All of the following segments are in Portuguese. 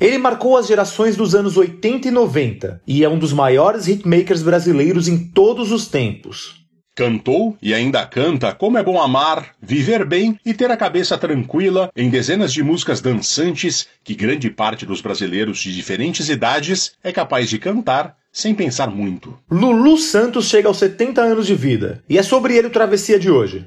Ele marcou as gerações dos anos 80 e 90 e é um dos maiores hitmakers brasileiros em todos os tempos. Cantou e ainda canta Como é bom amar, viver bem e ter a cabeça tranquila em dezenas de músicas dançantes que grande parte dos brasileiros de diferentes idades é capaz de cantar sem pensar muito. Lulu Santos chega aos 70 anos de vida e é sobre ele o Travessia de hoje.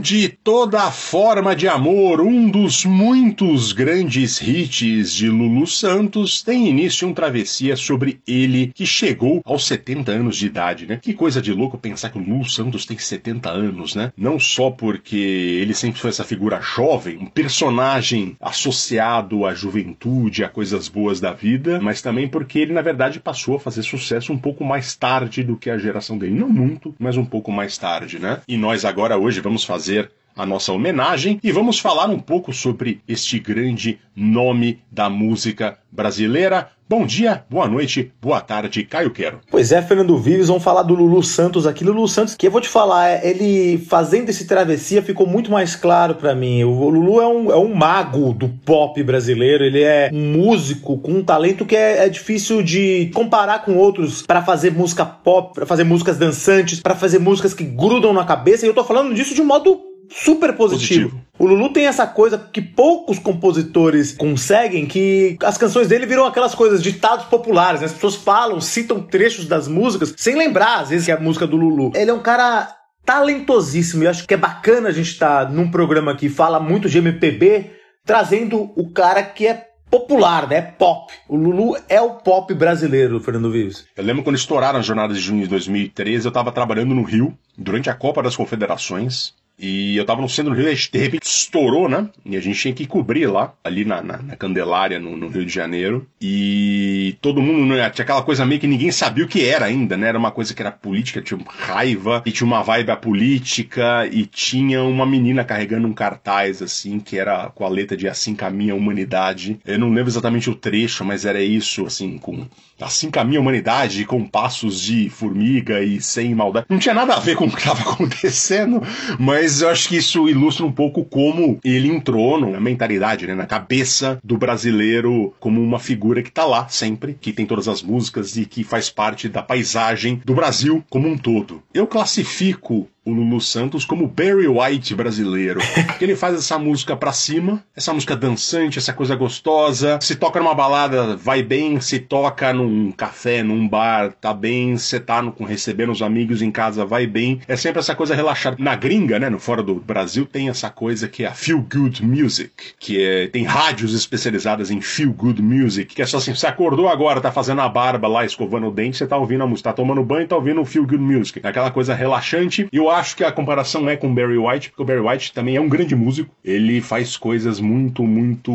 De toda forma de amor, um dos muitos grandes hits de Lulu Santos, tem início um travessia sobre ele que chegou aos 70 anos de idade, né? Que coisa de louco pensar que o Lulu Santos tem 70 anos, né? Não só porque ele sempre foi essa figura jovem, um personagem associado à juventude, a coisas boas da vida, mas também porque ele, na verdade, passou a fazer sucesso um pouco mais tarde do que a geração dele. Não muito, mas um pouco mais tarde, né? E nós agora hoje vamos fazer a nossa homenagem e vamos falar um pouco sobre este grande nome da música brasileira. Bom dia, boa noite, boa tarde, Caio Quero. Pois é, Fernando Vives, vamos falar do Lulu Santos aqui. Lulu Santos, que eu vou te falar, é, ele fazendo esse travessia ficou muito mais claro para mim. O Lulu é um, é um mago do pop brasileiro, ele é um músico com um talento que é, é difícil de comparar com outros para fazer música pop, para fazer músicas dançantes, para fazer músicas que grudam na cabeça. E eu tô falando disso de um modo super positivo. positivo. O Lulu tem essa coisa que poucos compositores conseguem, que as canções dele viram aquelas coisas, ditados populares, né? As pessoas falam, citam trechos das músicas, sem lembrar, às vezes, que é a música do Lulu. Ele é um cara talentosíssimo, e acho que é bacana a gente estar tá num programa que fala muito de MPB, trazendo o cara que é popular, né? Pop. O Lulu é o pop brasileiro, Fernando Vives. Eu lembro quando estouraram as jornadas de junho de 2013, eu estava trabalhando no Rio, durante a Copa das Confederações, e eu tava no centro do Rio, de repente estourou, né? E a gente tinha que cobrir lá, ali na, na, na Candelária, no, no, Rio de Janeiro. E todo mundo, né, tinha aquela coisa meio que ninguém sabia o que era ainda, né? Era uma coisa que era política, tinha raiva, e tinha uma vibe política, e tinha uma menina carregando um cartaz, assim, que era com a letra de Assim Caminha a Humanidade. Eu não lembro exatamente o trecho, mas era isso, assim, com Assim Caminha a Humanidade, com passos de formiga e sem maldade. Não tinha nada a ver com o que estava acontecendo, mas mas eu acho que isso ilustra um pouco como ele entrou na mentalidade, né, na cabeça do brasileiro como uma figura que tá lá sempre, que tem todas as músicas e que faz parte da paisagem do Brasil como um todo. Eu classifico o Lulu Santos como Barry White brasileiro. Porque ele faz essa música pra cima, essa música dançante, essa coisa gostosa. Se toca numa balada, vai bem. Se toca num café, num bar, tá bem. Se tá no, recebendo os amigos em casa, vai bem. É sempre essa coisa relaxada. Na gringa, né, no fora do Brasil, tem essa coisa que é a Feel Good Music, que é, tem rádios especializadas em Feel Good Music, que é só assim, você acordou agora, tá fazendo a barba lá, escovando o dente, você tá ouvindo a música, tá tomando banho, tá ouvindo o Feel Good Music. É aquela coisa relaxante. E eu acho que a comparação é com Barry White, porque o Barry White também é um grande músico. Ele faz coisas muito, muito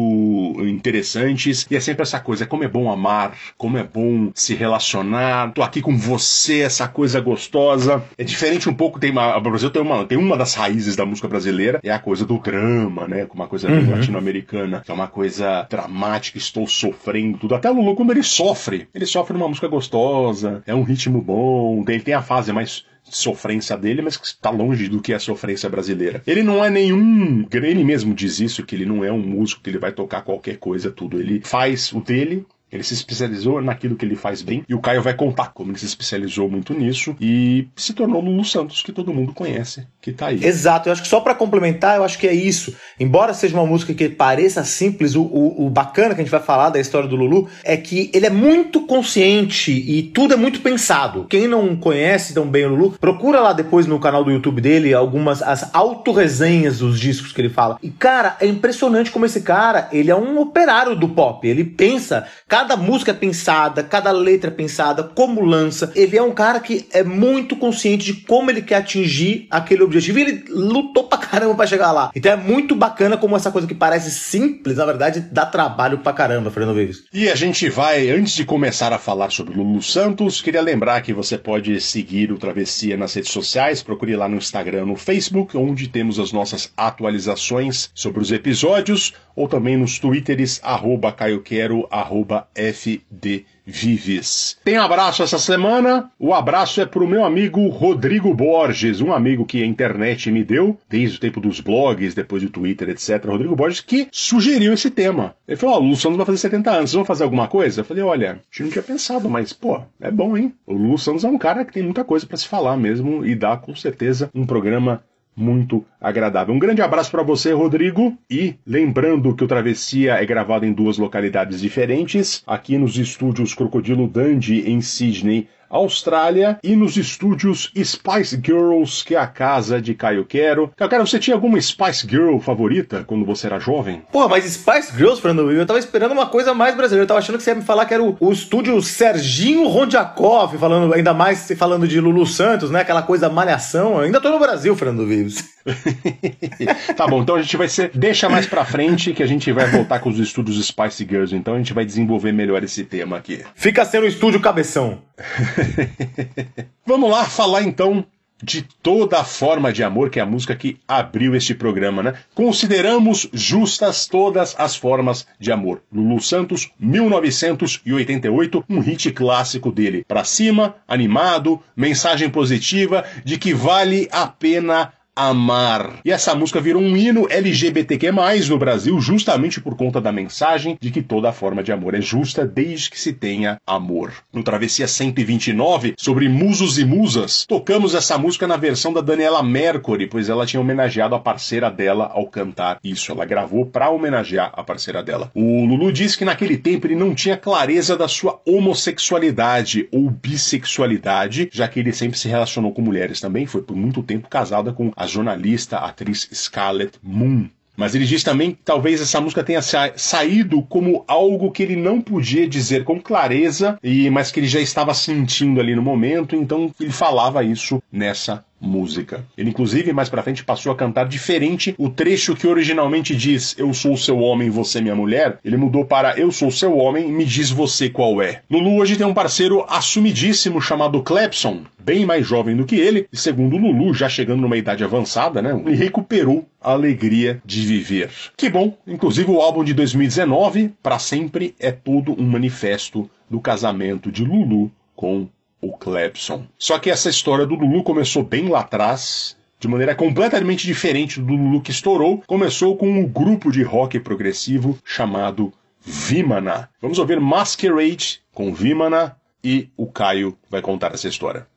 interessantes. E é sempre essa coisa: como é bom amar, como é bom se relacionar. Tô aqui com você, essa coisa gostosa. É diferente um pouco. Tem uma, o Brasil tem uma, tem uma das raízes da música brasileira, é a coisa do drama, né? Uma coisa uhum. latino-americana, que é uma coisa dramática, estou sofrendo tudo. Até Lulu, quando ele sofre, ele sofre numa música gostosa, é um ritmo bom, ele tem a fase mais sofrência dele, mas que está longe do que é a sofrência brasileira. Ele não é nenhum. Ele mesmo diz isso, que ele não é um músico que ele vai tocar qualquer coisa, tudo. Ele faz o dele, ele se especializou naquilo que ele faz bem e o Caio vai contar como ele se especializou muito nisso e se tornou Lulu Santos, que todo mundo conhece, que tá aí. Exato, eu acho que só para complementar, eu acho que é isso. Embora seja uma música que pareça simples, o, o, o, bacana que a gente vai falar da história do Lulu é que ele é muito consciente e tudo é muito pensado. Quem não conhece tão bem o Lulu, procura lá depois no canal do YouTube dele algumas as autorresenhas dos discos que ele fala. E cara, é impressionante como esse cara, ele é um operário do pop. Ele pensa, Cada música é pensada, cada letra é pensada, como lança. Ele é um cara que é muito consciente de como ele quer atingir aquele objetivo e ele lutou pra caramba pra chegar lá. Então é muito bacana como essa coisa que parece simples, na verdade, dá trabalho pra caramba, Fernando Vives. E a gente vai, antes de começar a falar sobre Lulu Santos, queria lembrar que você pode seguir o Travessia nas redes sociais, procure lá no Instagram, no Facebook, onde temos as nossas atualizações sobre os episódios, ou também nos twitters, arroba caioquero, arroba FD Vives. Tem abraço essa semana. O abraço é pro meu amigo Rodrigo Borges, um amigo que a internet me deu desde o tempo dos blogs, depois do Twitter, etc. Rodrigo Borges que sugeriu esse tema. Ele falou: Ó, oh, o Santos vai fazer 70 anos, vocês vão fazer alguma coisa? Eu falei: Olha, a gente não tinha pensado, mas pô, é bom, hein? O Lulu Santos é um cara que tem muita coisa para se falar mesmo e dá com certeza um programa muito agradável. Um grande abraço para você, Rodrigo. E lembrando que o Travessia é gravado em duas localidades diferentes, aqui nos estúdios Crocodilo Dandy em Sydney, Austrália, e nos estúdios Spice Girls, que é a casa de Caio Quero. Caio Quero, você tinha alguma Spice Girl favorita quando você era jovem? Pô, mas Spice Girls, Fernando, eu tava esperando uma coisa mais brasileira. Eu tava achando que você ia me falar que era o, o estúdio Serginho Rondiakov, falando ainda mais falando de Lulu Santos, né? Aquela coisa malhação. Eu ainda tô no Brasil, Fernando Vives. tá bom, então a gente vai ser. Deixa mais pra frente que a gente vai voltar com os estúdios Spice Girls, então a gente vai desenvolver melhor esse tema aqui. Fica sendo o estúdio cabeção. Vamos lá falar então de toda a forma de amor, que é a música que abriu este programa, né? Consideramos justas todas as formas de amor. Lulu Santos, 1988, um hit clássico dele. Pra cima, animado, mensagem positiva de que vale a pena amar. E essa música virou um hino LGBTQ+, no Brasil, justamente por conta da mensagem de que toda forma de amor é justa desde que se tenha amor. No Travessia 129, sobre musos e musas, tocamos essa música na versão da Daniela Mercury, pois ela tinha homenageado a parceira dela ao cantar isso. Ela gravou para homenagear a parceira dela. O Lulu disse que naquele tempo ele não tinha clareza da sua homossexualidade ou bissexualidade, já que ele sempre se relacionou com mulheres também, foi por muito tempo casada com a jornalista, a atriz Scarlett Moon. Mas ele diz também que talvez essa música tenha sa saído como algo que ele não podia dizer com clareza, e mas que ele já estava sentindo ali no momento, então ele falava isso nessa música. Ele inclusive mais para frente passou a cantar diferente o trecho que originalmente diz eu sou seu homem, você minha mulher, ele mudou para eu sou seu homem, me diz você qual é. Lulu hoje tem um parceiro assumidíssimo chamado Clepson, bem mais jovem do que ele, e segundo Lulu, já chegando numa idade avançada, né, ele recuperou a alegria de viver. Que bom, inclusive o álbum de 2019, para sempre é todo um manifesto do casamento de Lulu com o Clebson. Só que essa história do Lulu começou bem lá atrás, de maneira completamente diferente do Lulu que estourou. Começou com um grupo de rock progressivo chamado Vimana. Vamos ouvir Masquerade com Vimana e o Caio vai contar essa história.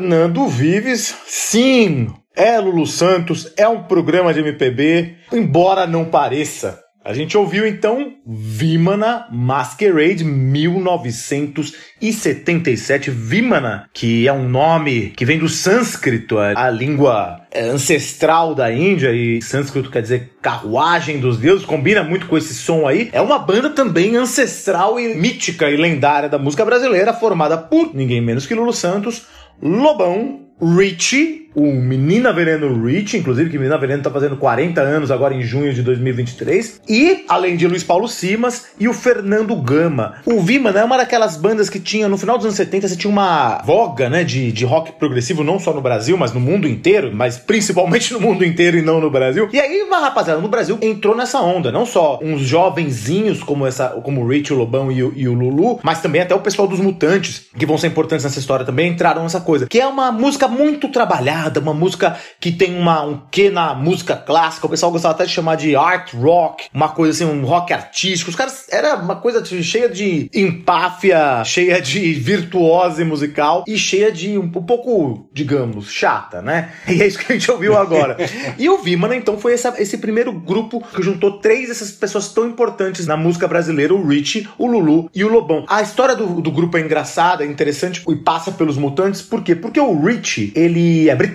Fernando Vives, sim, é Lulu Santos, é um programa de MPB, embora não pareça. A gente ouviu então Vimana Masquerade 1977. Vimana, que é um nome que vem do sânscrito, a língua é, ancestral da Índia, e sânscrito quer dizer carruagem dos deuses, combina muito com esse som aí. É uma banda também ancestral e mítica e lendária da música brasileira, formada por ninguém menos que Lulu Santos, Lobão, Richie, o Menina Veneno Rich, inclusive, que Menina Veneno tá fazendo 40 anos agora em junho de 2023. E, além de Luiz Paulo Simas e o Fernando Gama. O Vima, né, é uma daquelas bandas que tinha, no final dos anos 70, você tinha uma voga, né, de, de rock progressivo, não só no Brasil, mas no mundo inteiro, mas principalmente no mundo inteiro e não no Brasil. E aí, uma rapaziada no Brasil entrou nessa onda, não só uns jovenzinhos como essa, como o Rich, o Lobão e o, e o Lulu, mas também até o pessoal dos Mutantes, que vão ser importantes nessa história também, entraram nessa coisa. Que é uma música muito trabalhada, uma música que tem uma, um quê na música clássica. O pessoal gostava até de chamar de art rock, uma coisa assim, um rock artístico. Os caras era uma coisa cheia de empáfia, cheia de virtuose musical e cheia de um, um pouco, digamos, chata, né? E é isso que a gente ouviu agora. e o Vimana, então, foi essa, esse primeiro grupo que juntou três dessas pessoas tão importantes na música brasileira: o Richie, o Lulu e o Lobão. A história do, do grupo é engraçada, é interessante e passa pelos mutantes, por quê? Porque o Richie, ele é britânico,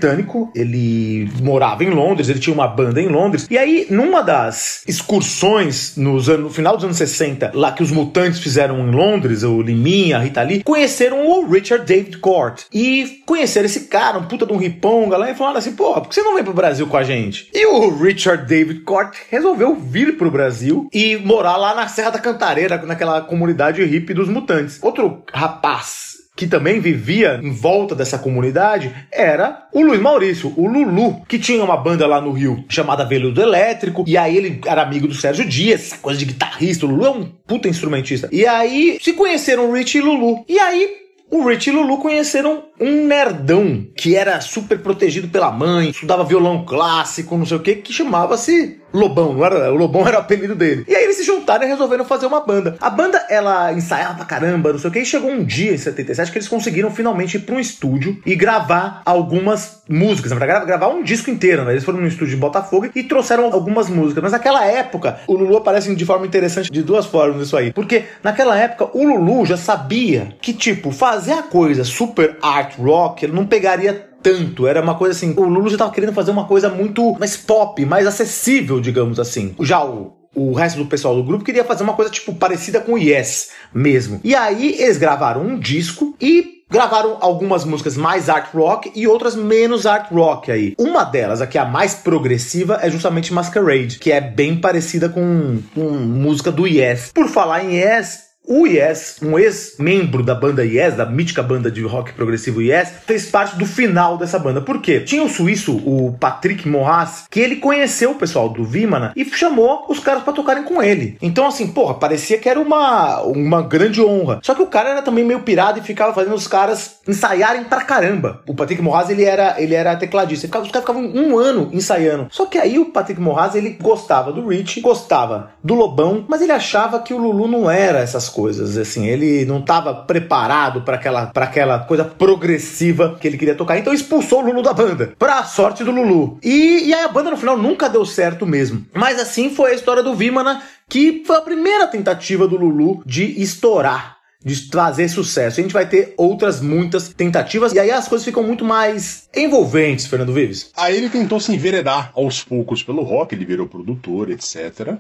ele morava em Londres, ele tinha uma banda em Londres, e aí, numa das excursões nos anos, no final dos anos 60, lá que os mutantes fizeram em Londres, o Liminha, a Rita Lee, conheceram o Richard David Court. E conheceram esse cara, um puta de um riponga lá, e falaram assim: pô, por que você não vem pro Brasil com a gente? E o Richard David Court resolveu vir pro Brasil e morar lá na Serra da Cantareira, naquela comunidade hippie dos mutantes. Outro rapaz que também vivia em volta dessa comunidade, era o Luiz Maurício, o Lulu, que tinha uma banda lá no Rio chamada Veludo Elétrico, e aí ele era amigo do Sérgio Dias, essa coisa de guitarrista, o Lulu é um puta instrumentista. E aí se conheceram Rich e Lulu. E aí o Rich e Lulu conheceram um nerdão que era super protegido pela mãe, estudava violão clássico, não sei o que, que chamava-se Lobão, não era? O Lobão era o apelido dele. E aí eles se juntaram e resolveram fazer uma banda. A banda, ela ensaiava pra caramba, não sei o que, e chegou um dia em 77 que eles conseguiram finalmente ir pra um estúdio e gravar algumas músicas. Verdade, gravar um disco inteiro, né? Eles foram no estúdio de Botafogo e trouxeram algumas músicas. Mas naquela época, o Lulu aparece de forma interessante de duas formas isso aí. Porque naquela época, o Lulu já sabia que, tipo, fazer a coisa super art rock, ele não pegaria tanto. Era uma coisa assim. O Lulu já tava querendo fazer uma coisa muito mais pop, mais acessível, digamos assim. Já o, o resto do pessoal do grupo queria fazer uma coisa tipo parecida com o Yes mesmo. E aí eles gravaram um disco e gravaram algumas músicas mais art rock e outras menos art rock aí. Uma delas, a que é a mais progressiva, é justamente Masquerade, que é bem parecida com, com música do Yes. Por falar em Yes, o Yes, um ex-membro da banda Yes, da mítica banda de rock progressivo Yes, fez parte do final dessa banda. Por quê? Tinha o suíço, o Patrick Morras, que ele conheceu o pessoal do Vimana e chamou os caras para tocarem com ele. Então, assim, porra, parecia que era uma, uma grande honra. Só que o cara era também meio pirado e ficava fazendo os caras ensaiarem pra caramba. O Patrick Morras, ele era, ele era tecladista. Ficava, os caras ficavam um ano ensaiando. Só que aí o Patrick Morras, ele gostava do Rich, gostava do Lobão, mas ele achava que o Lulu não era essas coisas, assim, ele não estava preparado para aquela, pra aquela coisa progressiva que ele queria tocar, então expulsou o Lulu da banda, pra sorte do Lulu. E, e aí a banda no final nunca deu certo mesmo. Mas assim foi a história do Vimana, que foi a primeira tentativa do Lulu de estourar de trazer sucesso. A gente vai ter outras muitas tentativas e aí as coisas ficam muito mais envolventes, Fernando Vives. Aí ele tentou se enveredar aos poucos pelo rock, ele virou produtor, etc.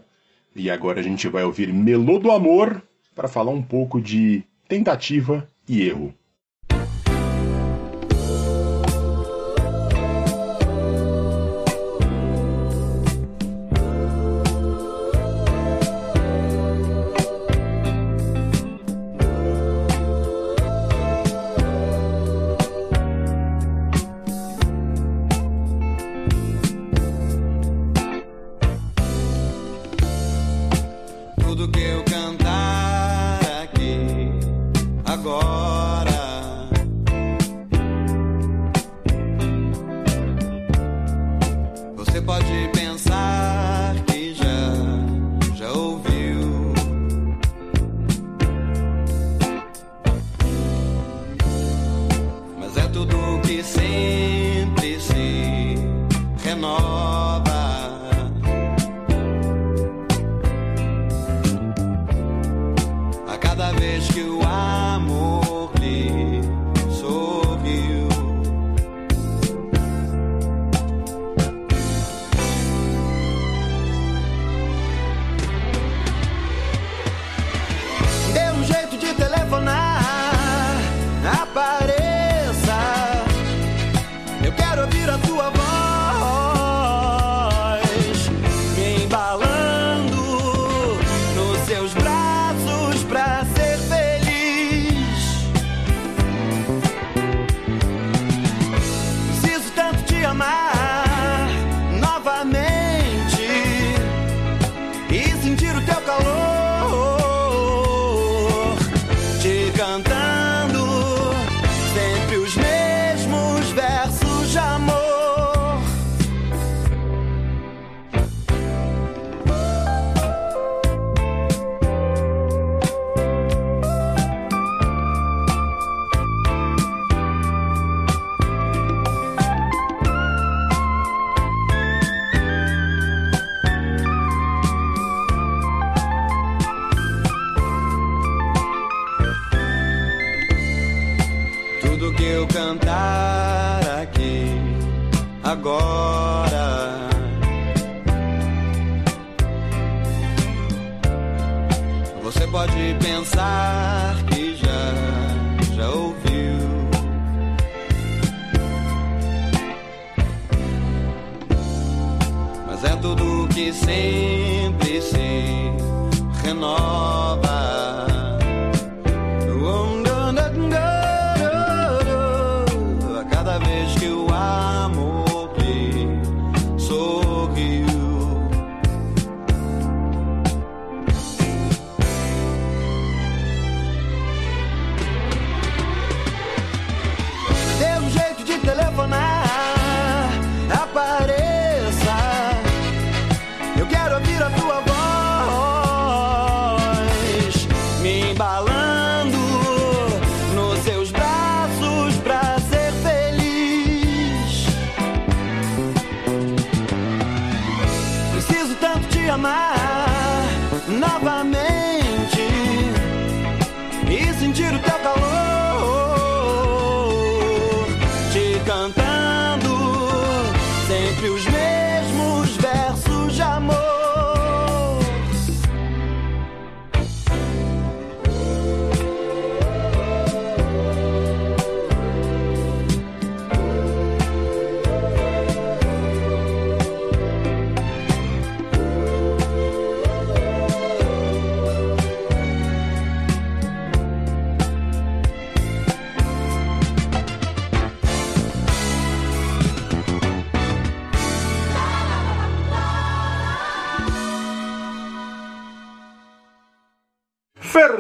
E agora a gente vai ouvir Melô do Amor para falar um pouco de tentativa e erro. Agora. Você pode pensar que já, já ouviu. Mas é tudo que sempre se renova.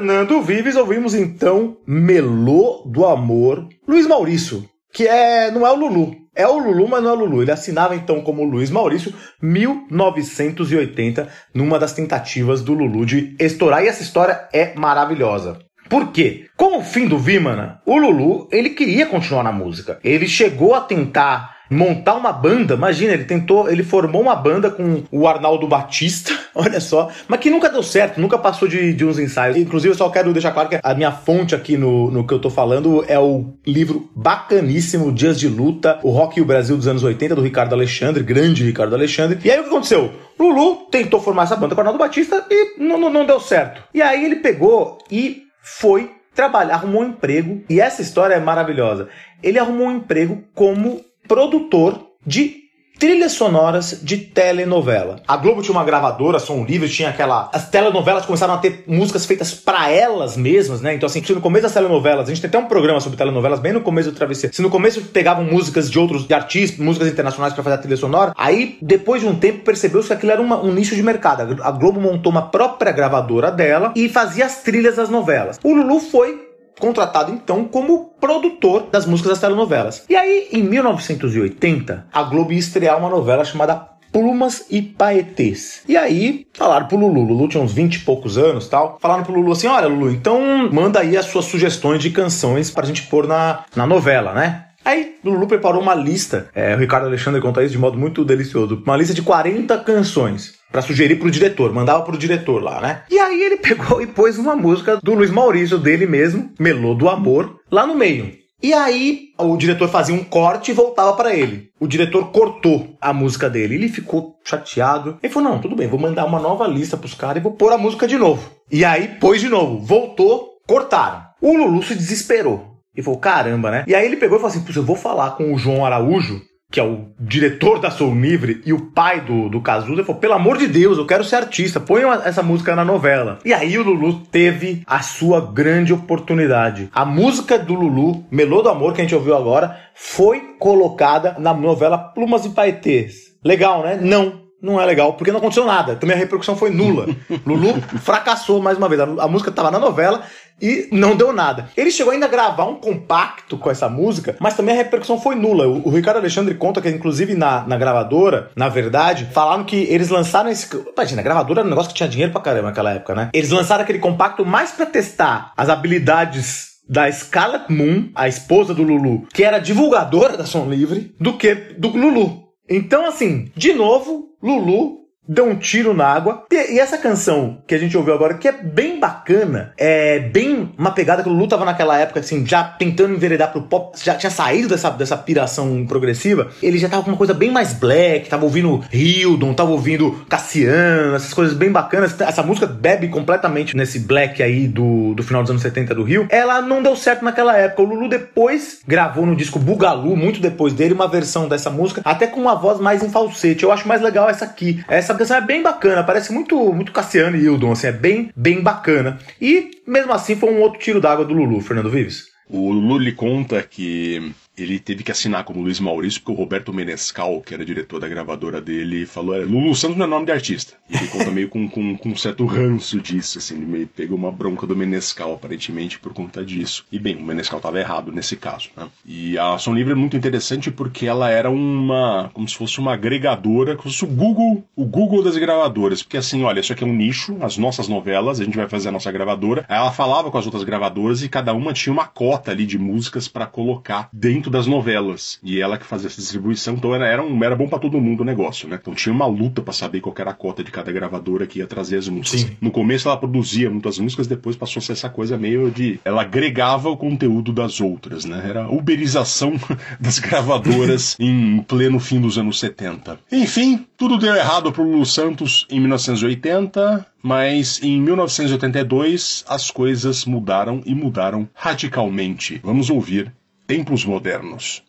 Fernando Vives, ouvimos então Melô do Amor, Luiz Maurício, que é não é o Lulu. É o Lulu, mas não é o Lulu. Ele assinava então como Luiz Maurício 1980, numa das tentativas do Lulu de estourar. E essa história é maravilhosa. Por quê? Com o fim do Vimana, o Lulu, ele queria continuar na música. Ele chegou a tentar montar uma banda, imagina, ele tentou, ele formou uma banda com o Arnaldo Batista, olha só, mas que nunca deu certo, nunca passou de, de uns ensaios. Inclusive, eu só quero deixar claro que a minha fonte aqui no, no que eu tô falando é o livro bacaníssimo Dias de Luta, o Rock e o Brasil dos anos 80, do Ricardo Alexandre, grande Ricardo Alexandre. E aí o que aconteceu? Lulu tentou formar essa banda com o Arnaldo Batista e não, não, não deu certo. E aí ele pegou e foi trabalhar, arrumou um emprego, e essa história é maravilhosa. Ele arrumou um emprego como produtor de trilhas sonoras de telenovela. A Globo tinha uma gravadora, Som Livre, tinha aquela. As telenovelas começaram a ter músicas feitas para elas mesmas, né? Então, assim, no começo das telenovelas, a gente tem até um programa sobre telenovelas bem no começo do Travessia. Se no começo pegavam músicas de outros de artistas, músicas internacionais para fazer a trilha sonora, aí depois de um tempo percebeu-se que aquilo era uma- um nicho de mercado. A Globo montou uma própria gravadora dela e fazia as trilhas das novelas. O Lulu foi contratado então como produtor das músicas das telenovelas. E aí, em 1980, a Globo ia estrear uma novela chamada Plumas e Paetês. E aí, falaram pro Lulu, Lulu tinha uns 20 e poucos anos tal, falaram pro Lulu assim, olha Lulu, então manda aí as suas sugestões de canções pra gente pôr na, na novela, né? Aí Lulu preparou uma lista, é, o Ricardo Alexandre conta isso de modo muito delicioso, uma lista de 40 canções pra sugerir pro diretor, mandava pro diretor lá, né? E aí ele pegou e pôs uma música do Luiz Maurício, dele mesmo, Melô do Amor, lá no meio. E aí o diretor fazia um corte e voltava para ele. O diretor cortou a música dele. Ele ficou chateado. Ele falou: "Não, tudo bem, vou mandar uma nova lista pros caras e vou pôr a música de novo". E aí pôs de novo, voltou, cortaram. O Lulu se desesperou. E falou: "Caramba, né?". E aí ele pegou e falou assim: "Putz, eu vou falar com o João Araújo, que é o diretor da Soul Livre e o pai do, do Cazuza, falou: pelo amor de Deus, eu quero ser artista, põe essa música na novela. E aí o Lulu teve a sua grande oportunidade. A música do Lulu, Melô do Amor, que a gente ouviu agora, foi colocada na novela Plumas e Paetês. Legal, né? Não não é legal, porque não aconteceu nada. Também a repercussão foi nula. Lulu fracassou mais uma vez. A música estava na novela e não deu nada. Ele chegou ainda a gravar um compacto com essa música, mas também a repercussão foi nula. O, Ricardo Alexandre conta que, inclusive, na, na gravadora, na verdade, falaram que eles lançaram esse. Imagina, a gravadora era um negócio que tinha dinheiro pra caramba naquela época, né? Eles lançaram aquele compacto mais pra testar as habilidades da Scarlett Moon, a esposa do Lulu, que era divulgadora da Som Livre, do que do Lulu. Então, assim, de novo, Lulu deu um tiro na água. E, essa canção que a gente ouviu agora, que é bem bacana, é bem uma pegada que o Lulu tava naquela época, assim, já tentando enveredar pro pop, já tinha saído dessa, dessa piração progressiva, ele já tava com uma coisa bem mais black, tava ouvindo Hildon, tava ouvindo Cassiano, essas coisas bem bacanas. Essa música bebe completamente nesse black aí do, do final dos anos 70 do Rio. Ela não deu certo naquela época. O Lulu depois gravou no disco Bugalu, muito depois dele, uma versão dessa música, até com uma voz mais em falsete. Eu acho mais legal essa aqui. Essa canção é bem bacana, parece muito, muito Cassiano e Hildon, assim, é bem, bem bacana. E mesmo assim foi um outro tiro d'água do Lulu, Fernando Vives. O Lulu lhe conta que ele teve que assinar como Luiz Maurício, porque o Roberto Menescal, que era diretor da gravadora dele, falou: Lulu Santos não é nome de artista. E ele conta meio com, com, com, um certo ranço disso, assim, ele meio pegou uma bronca do Menescal, aparentemente, por conta disso. E bem, o Menescal estava errado nesse caso, né? E a Som Livre é muito interessante porque ela era uma. como se fosse uma agregadora, como se fosse o Google, o Google das gravadoras. Porque assim, olha, isso aqui é um nicho, as nossas novelas, a gente vai fazer a nossa gravadora. Aí ela falava com as outras gravadoras e cada uma tinha uma cota ali de músicas para colocar dentro dentro das novelas. E ela que fazia essa distribuição, então era, era, um, era bom para todo mundo o negócio, né? Então tinha uma luta para saber qual era a cota de cada gravadora que ia trazer as músicas. Sim. No começo ela produzia muitas músicas, depois passou a ser essa coisa meio de. Ela agregava o conteúdo das outras, né? Era a uberização das gravadoras em pleno fim dos anos 70. Enfim, tudo deu errado pro Lulu Santos em 1980 mas em 1982 as coisas mudaram e mudaram radicalmente. Vamos ouvir Tempos Modernos.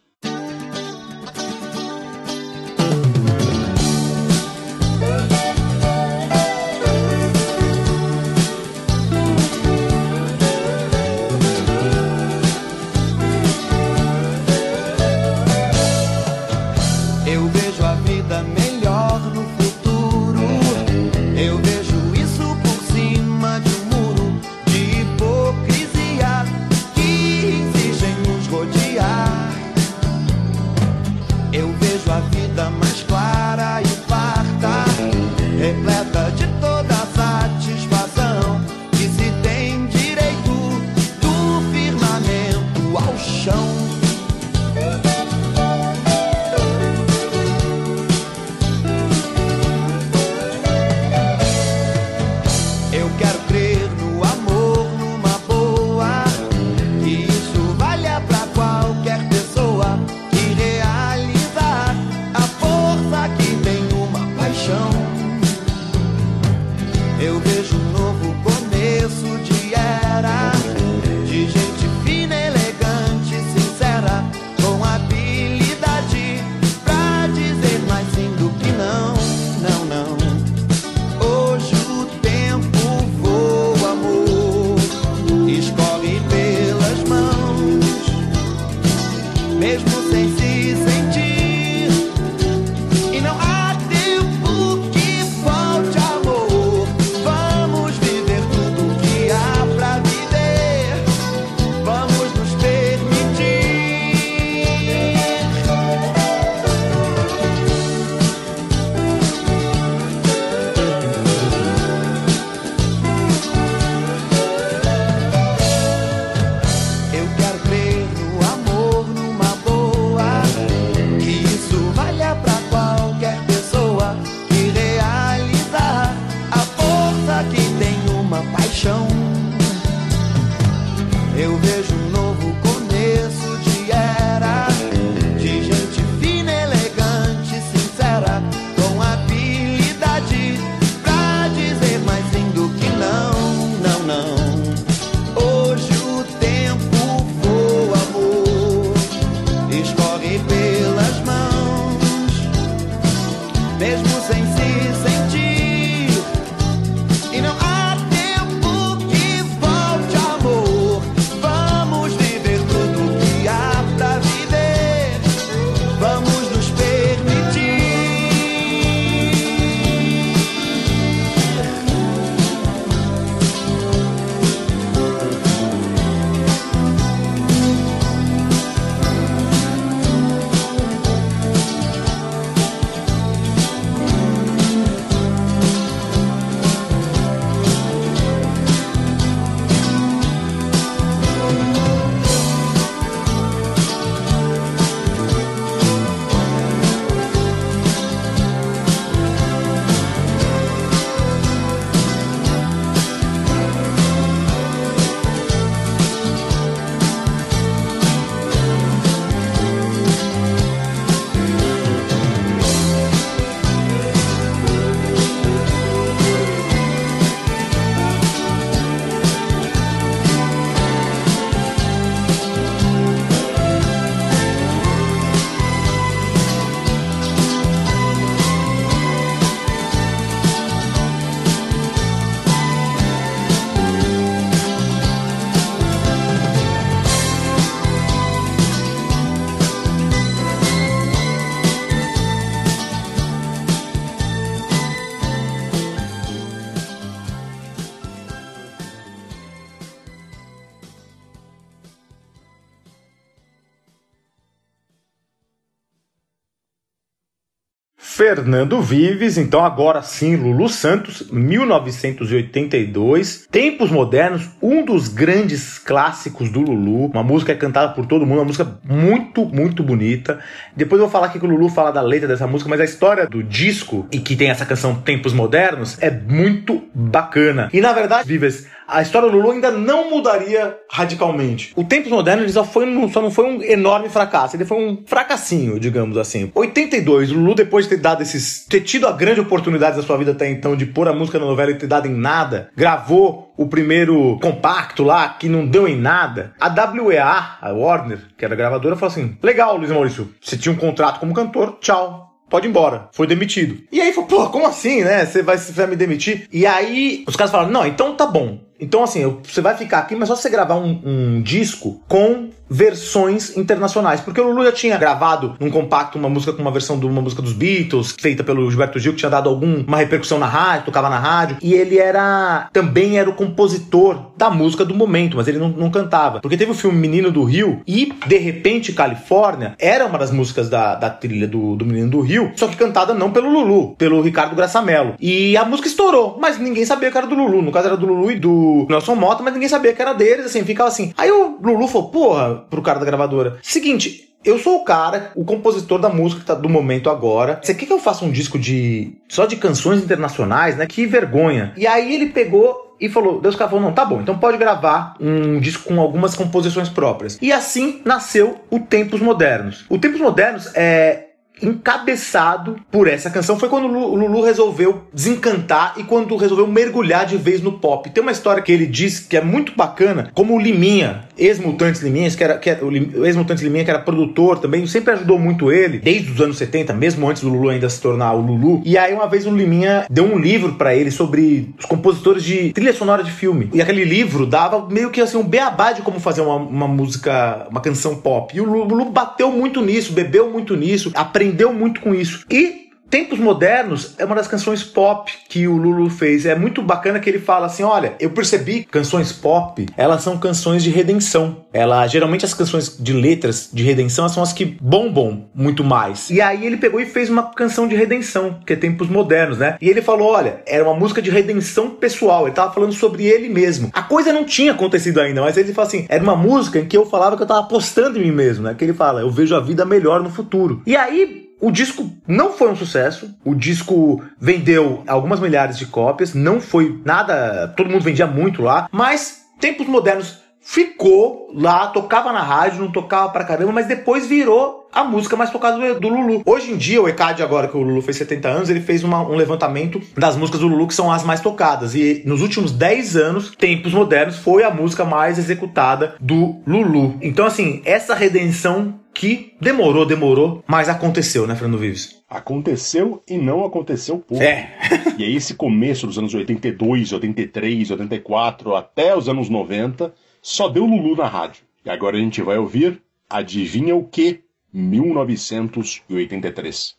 Fernando Vives, então agora sim, Lulu Santos, 1982. Tempos Modernos, um dos grandes clássicos do Lulu. Uma música é cantada por todo mundo, uma música muito, muito bonita. Depois eu vou falar aqui que o Lulu fala da letra dessa música, mas a história do disco e que tem essa canção Tempos Modernos é muito bacana. E na verdade, Vives, a história do Lulu ainda não mudaria radicalmente. O Tempos Modernos só, foi só não foi um enorme fracasso, ele foi um fracassinho, digamos assim. 82, o Lulu, depois de ter dado esses. ter tido a grande oportunidade da sua vida até então de pôr a música na novela e ter dado em nada, gravou o primeiro compacto lá, que não deu em nada. A WEA, a Warner, que era a gravadora, falou assim: legal, Luiz Maurício, você tinha um contrato como cantor, tchau pode ir embora. Foi demitido. E aí falou, pô, como assim, né? Você vai, você vai me demitir? E aí os caras falaram, não, então tá bom. Então, assim, você vai ficar aqui, mas só você gravar um, um, disco com versões internacionais. Porque o Lulu já tinha gravado num compacto uma música com uma versão de uma música dos Beatles, feita pelo Gilberto Gil, que tinha dado alguma repercussão na rádio, tocava na rádio. E ele era. também era o compositor da música do momento, mas ele não, não cantava. Porque teve o filme Menino do Rio e, de repente, Califórnia era uma das músicas da, da trilha do, do Menino do Rio, só que cantada não pelo Lulu, pelo Ricardo Graçamelo. E a música estourou, mas ninguém sabia que era do Lulu. No caso era do Lulu e do Nelson Mota, mas ninguém sabia que era deles, assim, ficava assim. Aí o Lulu falou, porra, pro cara da gravadora, seguinte, eu sou o cara, o compositor da música tá do momento agora. Você quer que eu faça um disco de só de canções internacionais, né? Que vergonha. E aí ele pegou e falou, Deus falou, não, tá bom, então pode gravar um disco com algumas composições próprias. E assim nasceu o Tempos Modernos. O Tempos Modernos é encabeçado por essa canção foi quando o Lulu resolveu desencantar e quando resolveu mergulhar de vez no pop. Tem uma história que ele diz que é muito bacana, como o Liminha, ex-Mutantes Liminha, que era, que era o ex-Mutantes Liminha, que era produtor também, sempre ajudou muito ele, desde os anos 70, mesmo antes do Lulu ainda se tornar o Lulu. E aí uma vez o Liminha deu um livro para ele sobre os compositores de trilha sonora de filme. E aquele livro dava meio que assim um beabá de como fazer uma, uma música, uma canção pop. E o Lulu bateu muito nisso, bebeu muito nisso, aprendeu aprendeu muito com isso. E Tempos Modernos é uma das canções pop que o Lulu fez. É muito bacana que ele fala assim: olha, eu percebi que canções pop, elas são canções de redenção. Ela, geralmente as canções de letras de redenção são as que bombam muito mais. E aí ele pegou e fez uma canção de redenção, que é Tempos Modernos, né? E ele falou: olha, era uma música de redenção pessoal. Ele tava falando sobre ele mesmo. A coisa não tinha acontecido ainda, mas ele fala assim: era uma música em que eu falava que eu tava apostando em mim mesmo, né? Que ele fala: eu vejo a vida melhor no futuro. E aí o disco não foi um sucesso. O disco vendeu algumas milhares de cópias. Não foi nada. Todo mundo vendia muito lá. Mas tempos modernos ficou lá, tocava na rádio, não tocava pra caramba, mas depois virou a música mais tocada do, do Lulu. Hoje em dia, o ECAD, agora que o Lulu fez 70 anos, ele fez uma, um levantamento das músicas do Lulu que são as mais tocadas. E nos últimos 10 anos, Tempos Modernos foi a música mais executada do Lulu. Então, assim, essa redenção que demorou, demorou, mas aconteceu, né, Fernando Vives? Aconteceu e não aconteceu pouco. É. e aí esse começo dos anos 82, 83, 84 até os anos 90 só deu Lulu na rádio. E agora a gente vai ouvir Adivinha o que? 1983.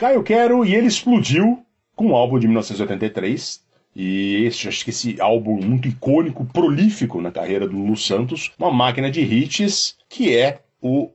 Caio Quero e ele explodiu com o álbum de 1983. E esse, acho que esse álbum muito icônico, prolífico na carreira do Lulu Santos, uma máquina de hits que é o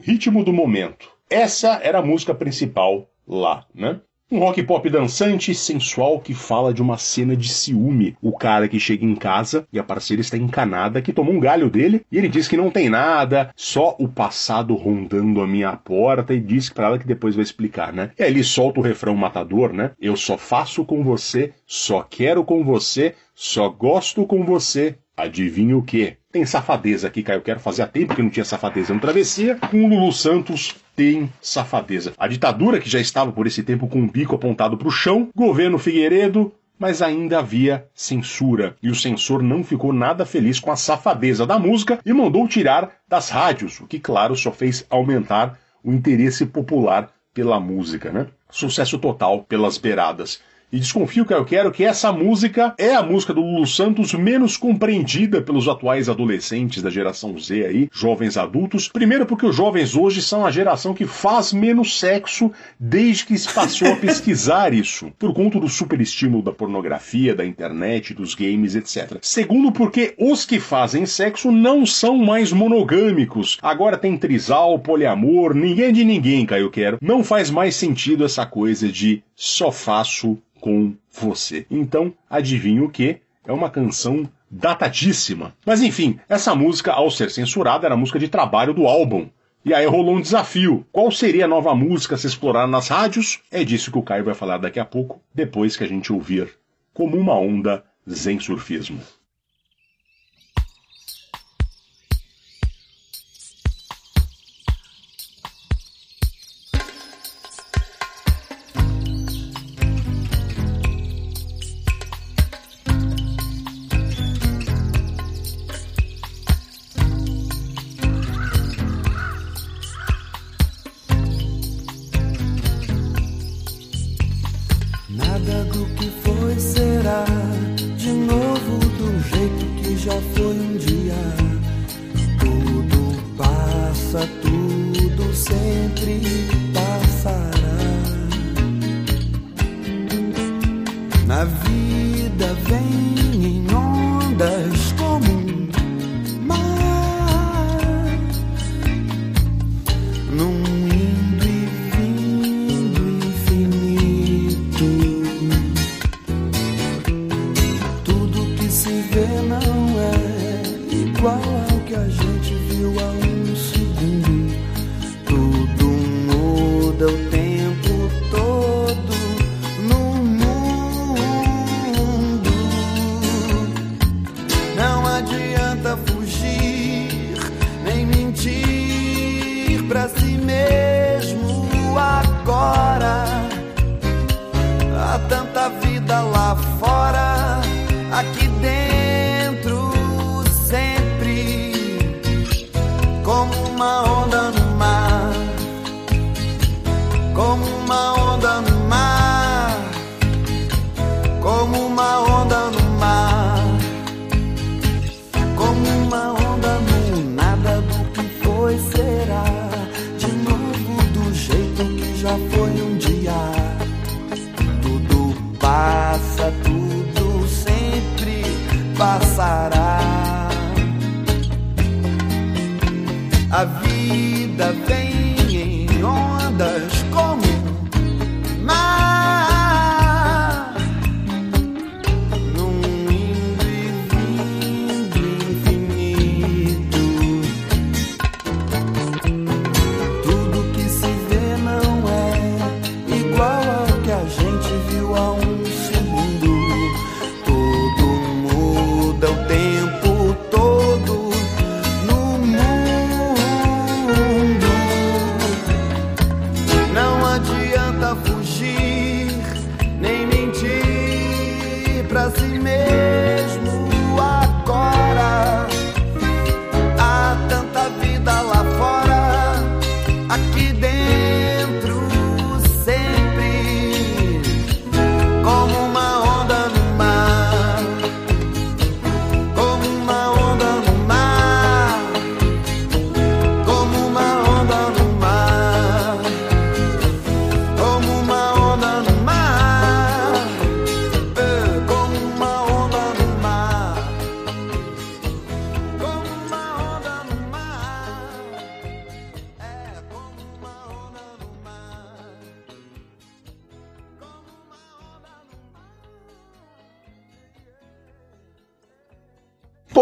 ritmo do momento. Essa era a música principal lá, né? Um rock pop dançante, sensual, que fala de uma cena de ciúme. O cara que chega em casa e a parceira está encanada, que tomou um galho dele, e ele diz que não tem nada, só o passado rondando a minha porta, e diz para ela que depois vai explicar, né? E aí ele solta o refrão matador, né? Eu só faço com você, só quero com você, só gosto com você. Adivinha o quê? Tem safadeza aqui, Caio. Quero fazer a tempo que não tinha safadeza no Travessia. Com o Lulu Santos tem safadeza. A ditadura, que já estava por esse tempo com o bico apontado para o chão, governo Figueiredo, mas ainda havia censura. E o censor não ficou nada feliz com a safadeza da música e mandou tirar das rádios, o que, claro, só fez aumentar o interesse popular pela música, né? Sucesso total pelas beiradas. E desconfio que eu quero que essa música é a música do Lulu Santos menos compreendida pelos atuais adolescentes da geração Z aí, jovens adultos. Primeiro porque os jovens hoje são a geração que faz menos sexo desde que se passou a pesquisar isso, por conta do superestímulo da pornografia, da internet, dos games, etc. Segundo porque os que fazem sexo não são mais monogâmicos. Agora tem trisal, poliamor, ninguém é de ninguém, Caio Quero. Não faz mais sentido essa coisa de só faço com você. Então, adivinha o que? É uma canção datadíssima. Mas enfim, essa música, ao ser censurada, era música de trabalho do álbum. E aí rolou um desafio. Qual seria a nova música a se explorar nas rádios? É disso que o Caio vai falar daqui a pouco, depois que a gente ouvir Como uma Onda Zen Surfismo.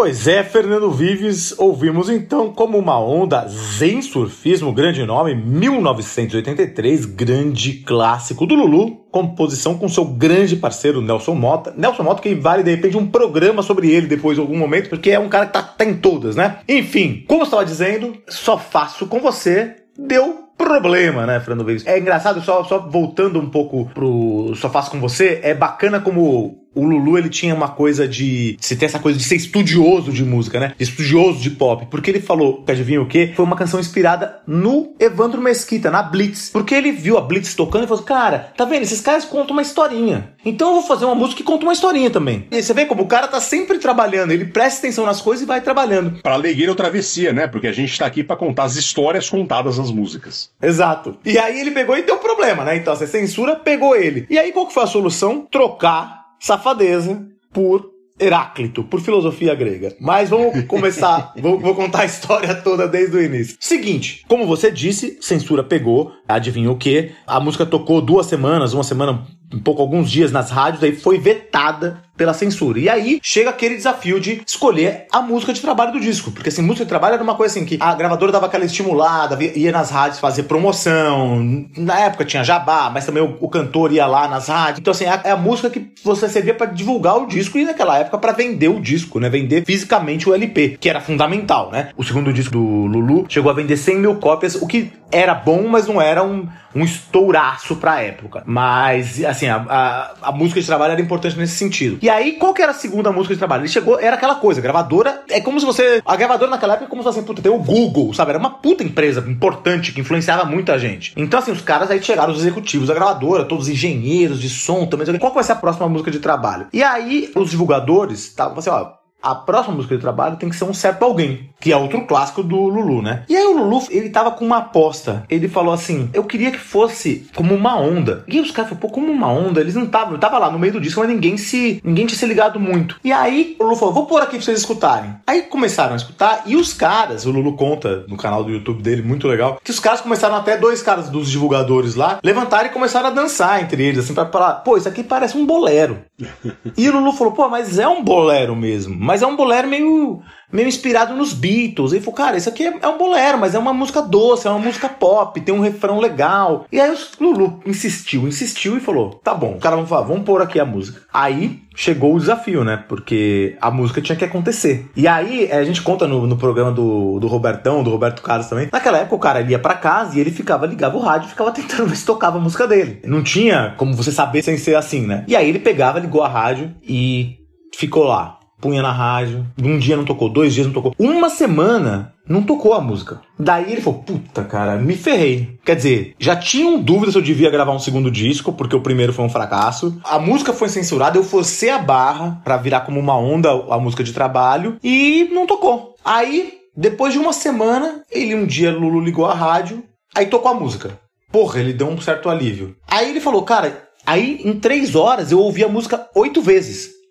Pois é, Fernando Vives, ouvimos então como uma onda Zen Surfismo, grande nome, 1983, grande clássico do Lulu, composição com seu grande parceiro Nelson Mota. Nelson Mota que vale de repente um programa sobre ele depois em algum momento, porque é um cara que tá, tá em todas, né? Enfim, como eu estava dizendo, só faço com você, deu problema, né, Fernando Vives? É engraçado, só, só voltando um pouco pro Só Faço Com Você, é bacana como o Lulu ele tinha uma coisa de. Se tem essa coisa de ser estudioso de música, né? Estudioso de pop. Porque ele falou, que adivinha o quê? Foi uma canção inspirada no Evandro Mesquita, na Blitz. Porque ele viu a Blitz tocando e falou: Cara, tá vendo? Esses caras contam uma historinha. Então eu vou fazer uma música que conta uma historinha também. E você vê como o cara tá sempre trabalhando, ele presta atenção nas coisas e vai trabalhando. Para alegria ou travessia, né? Porque a gente tá aqui para contar as histórias contadas nas músicas. Exato. E aí ele pegou e deu problema, né? Então essa censura pegou ele. E aí qual que foi a solução? Trocar safadeza por Heráclito, por filosofia grega. Mas vamos começar, vou, vou, contar a história toda desde o início. Seguinte, como você disse, censura pegou, adivinha o que? A música tocou duas semanas, uma semana, um pouco, alguns dias nas rádios, aí foi vetada pela censura. E aí chega aquele desafio de escolher a música de trabalho do disco. Porque assim, música de trabalho era uma coisa assim que a gravadora dava aquela estimulada, ia nas rádios fazer promoção. Na época tinha jabá, mas também o, o cantor ia lá nas rádios. Então, assim, é a, é a música que você servia para divulgar o disco e naquela época para vender o disco, né? Vender fisicamente o LP, que era fundamental, né? O segundo disco do Lulu chegou a vender 100 mil cópias, o que era bom, mas não era um, um estouraço pra época. Mas, assim, a, a, a, música de trabalho era importante nesse sentido. E aí, qual que era a segunda música de trabalho? Ele chegou, era aquela coisa, gravadora, é como se você, a gravadora naquela época é como se assim, puta, tem o Google, sabe? Era uma puta empresa importante que influenciava muita gente. Então, assim, os caras aí chegaram, os executivos da gravadora, todos os engenheiros de som também, qual vai ser a próxima música de trabalho? E aí, os divulgadores estavam assim, ó, a próxima música de trabalho tem que ser um certo alguém, que é outro clássico do Lulu, né? E aí o Lulu, ele tava com uma aposta. Ele falou assim: "Eu queria que fosse como uma onda". E os caras falaram: "Pô, como uma onda?". Eles não estavam, tava lá no meio do disco, mas ninguém se ninguém tinha se ligado muito. E aí o Lulu falou: "Vou pôr aqui pra vocês escutarem". Aí começaram a escutar e os caras, o Lulu conta no canal do YouTube dele, muito legal, que os caras começaram até dois caras dos divulgadores lá levantaram e começaram a dançar entre eles, assim, pra falar: "Pô, isso aqui parece um bolero". e o Lulu falou: "Pô, mas é um bolero mesmo". Mas é um bolero meio meio inspirado nos Beatles. Ele falou, cara, isso aqui é, é um bolero, mas é uma música doce, é uma música pop, tem um refrão legal. E aí o Lulu insistiu, insistiu e falou: tá bom, os caras vão falar, vamos pôr aqui a música. Aí chegou o desafio, né? Porque a música tinha que acontecer. E aí, a gente conta no, no programa do, do Robertão, do Roberto Carlos também. Naquela época, o cara ia pra casa e ele ficava, ligava o rádio e ficava tentando ver se tocava a música dele. Não tinha como você saber sem ser assim, né? E aí ele pegava, ligou a rádio e ficou lá punha na rádio. Um dia não tocou, dois dias não tocou. Uma semana não tocou a música. Daí ele falou: Puta, cara, me ferrei. Quer dizer, já tinham dúvida se eu devia gravar um segundo disco, porque o primeiro foi um fracasso. A música foi censurada, eu forcei a barra para virar como uma onda a música de trabalho e não tocou. Aí, depois de uma semana, ele um dia Lulu ligou a rádio, aí tocou a música. Porra, ele deu um certo alívio. Aí ele falou: Cara, aí em três horas eu ouvi a música oito vezes.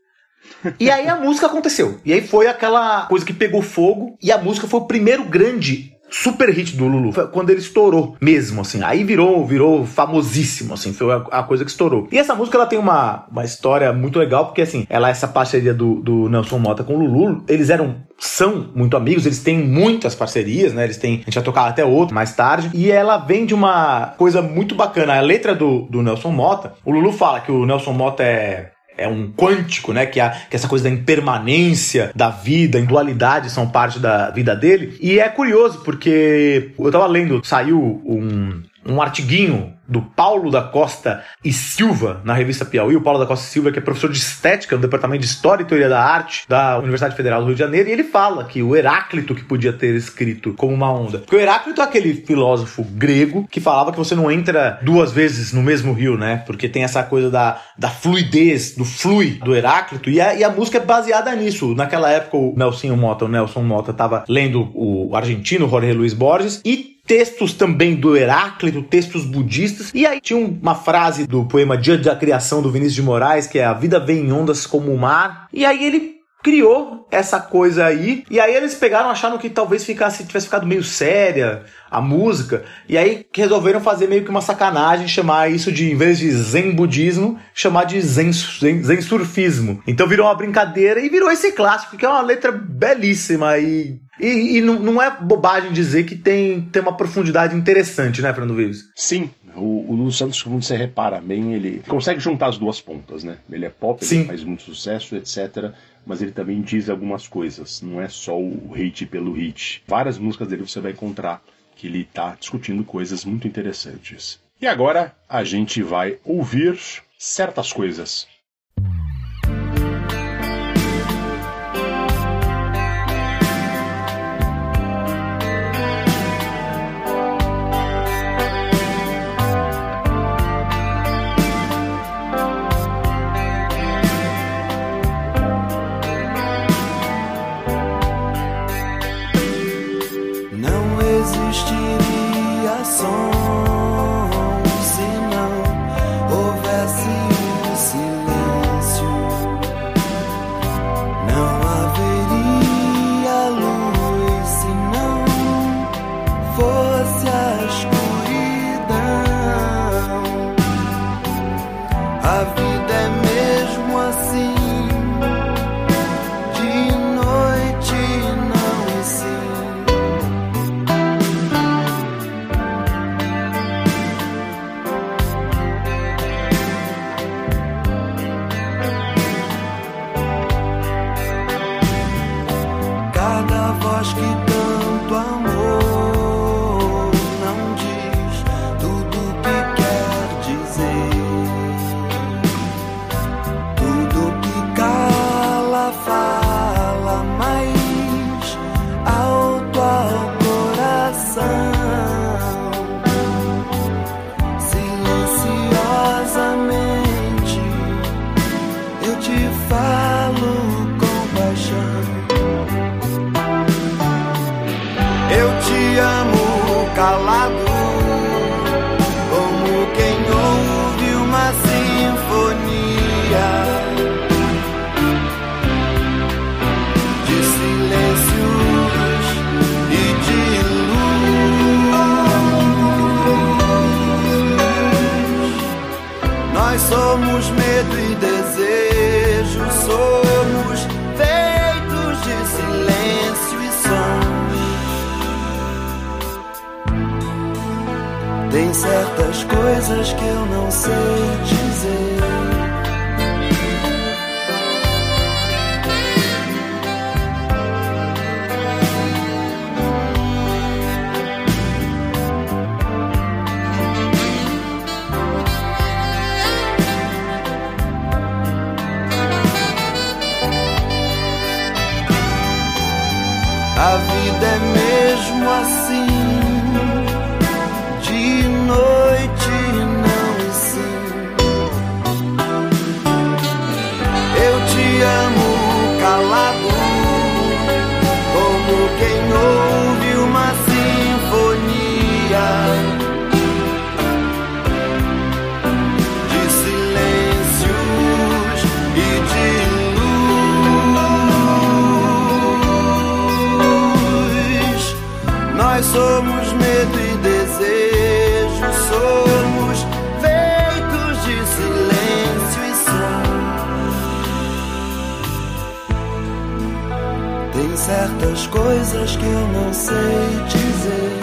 E aí a música aconteceu. E aí foi aquela coisa que pegou fogo. E a música foi o primeiro grande super hit do Lulu. Foi quando ele estourou mesmo, assim. Aí virou, virou famosíssimo, assim. Foi a, a, coisa que estourou. E essa música, ela tem uma, uma história muito legal, porque, assim, ela essa parceria do, do Nelson Mota com o Lulu. Eles eram são muito amigos, eles têm muitas parcerias, né? Eles têm. A gente vai tocar até outro mais tarde. E ela vem de uma coisa muito bacana. A letra do, do Nelson Mota, o Lulu fala que o Nelson Mota é é um quântico, né? Que, a, que essa coisa da impermanência da vida, em dualidade são parte da vida dele. E é curioso, porque eu tava lendo, saiu um, um artiguinho do Paulo da Costa e Silva na revista Piauí. O Paulo da Costa e Silva, que é professor de estética no Departamento de História e Teoria da Arte da Universidade Federal do Rio de Janeiro, e ele fala que o Heráclito que podia ter escrito como uma onda. Porque o Heráclito é aquele filósofo grego que falava que você não entra duas vezes no mesmo rio, né? Porque tem essa coisa da, da fluidez, do flui do Heráclito, e a, e a música é baseada nisso. Naquela época, o Nelson Mota, o Nelson Mota, estava lendo o argentino Jorge Luiz Borges e textos também do Heráclito, textos budistas. E aí tinha uma frase do poema Dia da Criação do Vinícius de Moraes, que é a vida vem em ondas como o mar. E aí ele criou essa coisa aí. E aí eles pegaram, acharam que talvez ficasse, tivesse ficado meio séria a música. E aí resolveram fazer meio que uma sacanagem, chamar isso de, em vez de zen budismo, chamar de zen, zen, zen surfismo. Então virou uma brincadeira e virou esse clássico, que é uma letra belíssima e e, e não, não, é bobagem dizer que tem, tem uma profundidade interessante, né, Fernando Vives? Sim. O, o Lulu Santos, como você repara bem, ele consegue juntar as duas pontas, né? Ele é pop, Sim. ele faz muito sucesso, etc. Mas ele também diz algumas coisas. Não é só o hit pelo hit. Várias músicas dele você vai encontrar que ele está discutindo coisas muito interessantes. E agora a gente vai ouvir certas coisas. vida é mesmo assim. Somos medo e desejo, somos feitos de silêncio e som. Tem certas coisas que eu não sei dizer.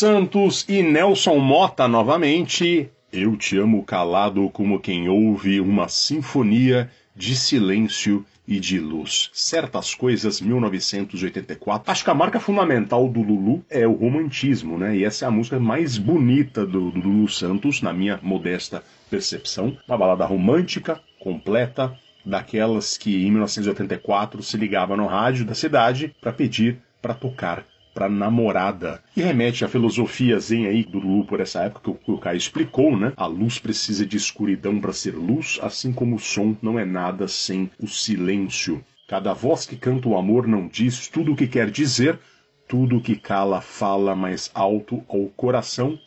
Santos e Nelson Mota novamente. Eu te amo calado como quem ouve uma sinfonia de silêncio e de luz. Certas coisas, 1984. Acho que a marca fundamental do Lulu é o romantismo, né? E essa é a música mais bonita do, do Lulu Santos, na minha modesta percepção. Uma balada romântica, completa, daquelas que em 1984 se ligava no rádio da cidade para pedir para tocar para namorada. E remete à filosofia zen aí do Lulu por essa época que o Caio explicou, né? A luz precisa de escuridão para ser luz, assim como o som não é nada sem o silêncio. Cada voz que canta o amor não diz tudo o que quer dizer, tudo o que cala fala mais alto ao coração.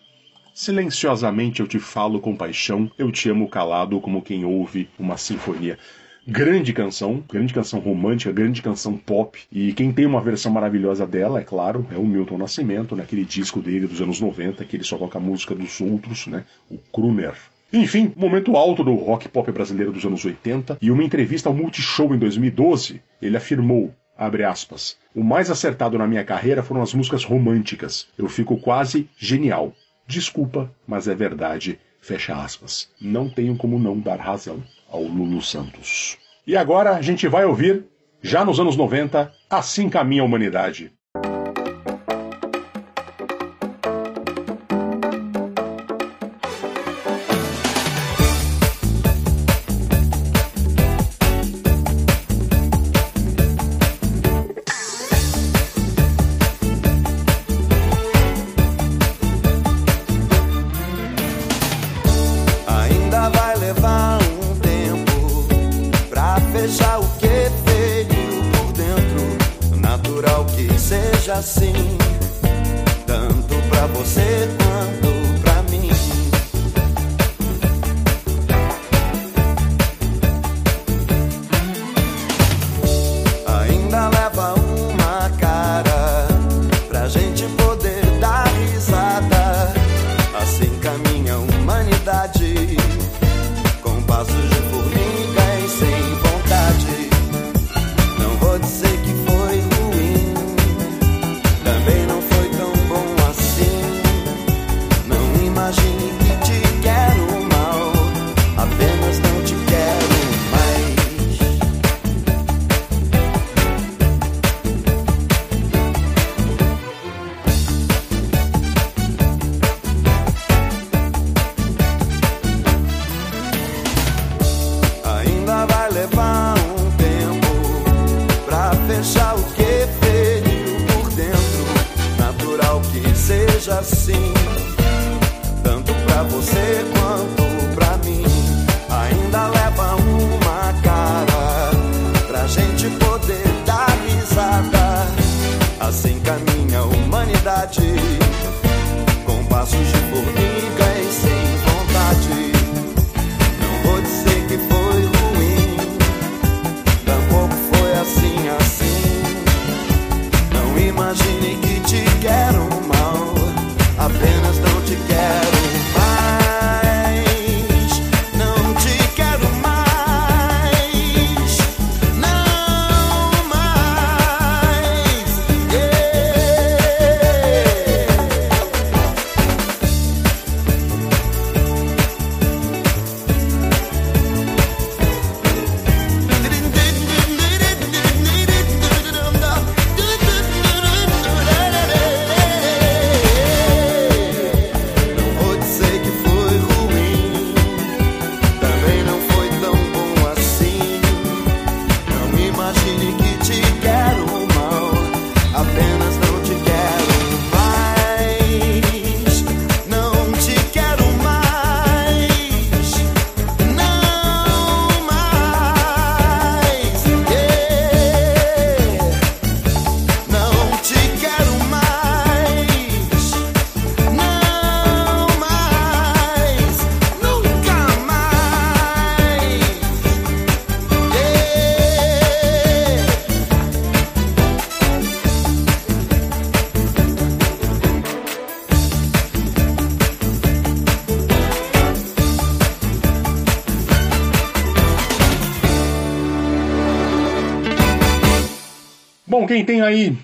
Silenciosamente eu te falo com paixão, eu te amo calado como quem ouve uma sinfonia. Grande canção, grande canção romântica, grande canção pop. E quem tem uma versão maravilhosa dela, é claro, é o Milton Nascimento, naquele disco dele dos anos 90, que ele só toca a música dos outros, né? O Kruner. Enfim, momento alto do rock pop brasileiro dos anos 80, e uma entrevista ao Multishow em 2012, ele afirmou, abre aspas, o mais acertado na minha carreira foram as músicas românticas. Eu fico quase genial. Desculpa, mas é verdade. Fecha aspas. Não tenho como não dar razão ao Lulu Santos. E agora a gente vai ouvir, já nos anos 90, Assim Caminha a Humanidade. Bom, quem tem aí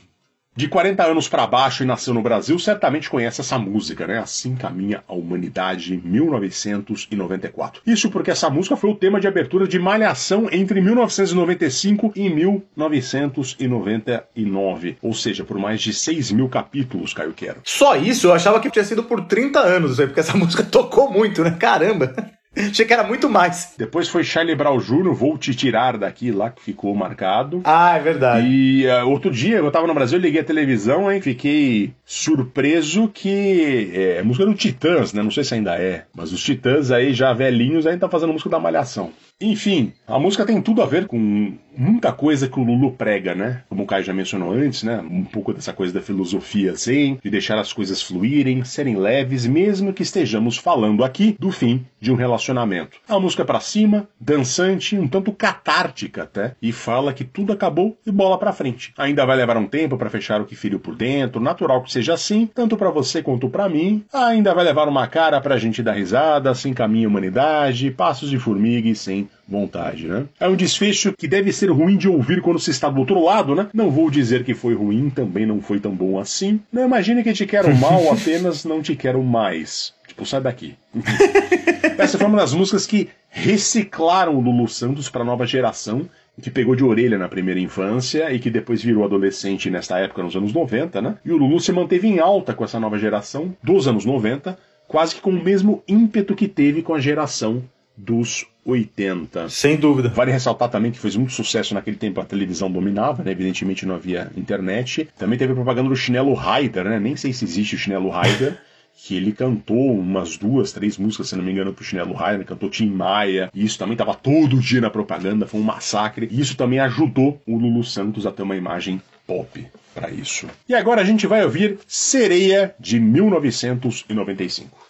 de 40 anos pra baixo e nasceu no Brasil certamente conhece essa música, né? Assim caminha a humanidade, 1994. Isso porque essa música foi o tema de abertura de Malhação entre 1995 e 1999, ou seja, por mais de 6 mil capítulos, Caio Quero. Só isso? Eu achava que tinha sido por 30 anos, porque essa música tocou muito, né? Caramba! Achei que era muito mais. Depois foi Charlie Brown Jr., Vou Te Tirar Daqui, lá que ficou marcado. Ah, é verdade. E uh, outro dia eu tava no Brasil, liguei a televisão, hein, fiquei surpreso que é, música do Titãs, né? Não sei se ainda é, mas os Titãs aí já velhinhos ainda tá fazendo música da Malhação. Enfim, a música tem tudo a ver com muita coisa que o Lulu prega, né? Como o Caio já mencionou antes, né? Um pouco dessa coisa da filosofia zen, de deixar as coisas fluírem, serem leves, mesmo que estejamos falando aqui do fim de um relacionamento. A música é pra cima, dançante, um tanto catártica até, e fala que tudo acabou e bola pra frente. Ainda vai levar um tempo para fechar o que feriu por dentro, natural que seja assim, tanto para você quanto para mim. Ainda vai levar uma cara pra gente dar risada, assim caminha a humanidade, passos de formiga e sem vontade, né? É um desfecho que deve ser ruim de ouvir quando se está do outro lado, né? Não vou dizer que foi ruim, também não foi tão bom assim. Não imagine que te quero mal, apenas não te quero mais. Tipo, sai daqui. Essa foi uma das músicas que reciclaram o Lulu Santos para a nova geração, que pegou de orelha na primeira infância e que depois virou adolescente nesta época, nos anos 90, né? E o Lulu se manteve em alta com essa nova geração dos anos 90, quase que com o mesmo ímpeto que teve com a geração dos 80. Sem dúvida. Vale ressaltar também que fez muito sucesso naquele tempo, a televisão dominava, né? Evidentemente não havia internet. Também teve a propaganda do chinelo Raider, né? Nem sei se existe o chinelo Raider. que ele cantou umas duas, três músicas, se não me engano, pro Chinelo Raider, cantou Tim Maia, e isso também tava todo dia na propaganda, foi um massacre, e isso também ajudou o Lulu Santos a ter uma imagem pop para isso. E agora a gente vai ouvir Sereia de 1995.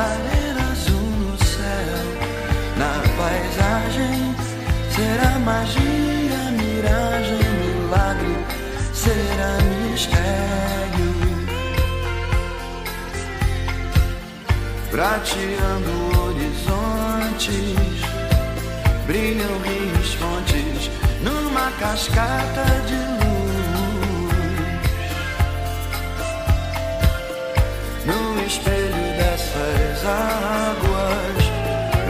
Clareira azul no céu, na paisagem será magia, miragem, milagre, será mistério. Prateando horizontes, brilham rios, fontes numa cascata de luz. No espelho dessas águas,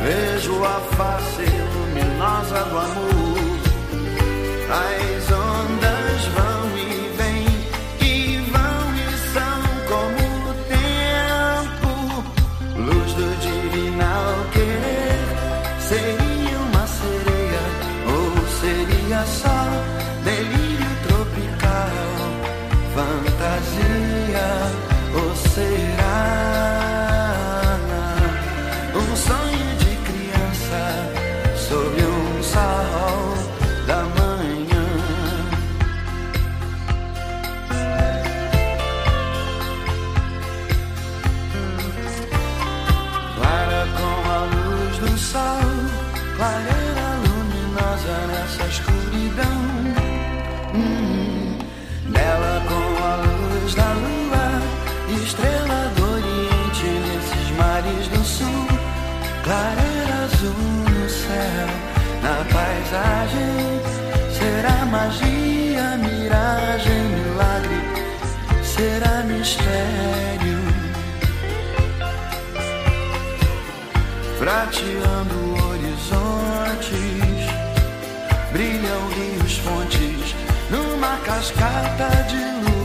vejo a face luminosa do amor. As prateando horizontes, brilham rios, fontes numa cascata de luz.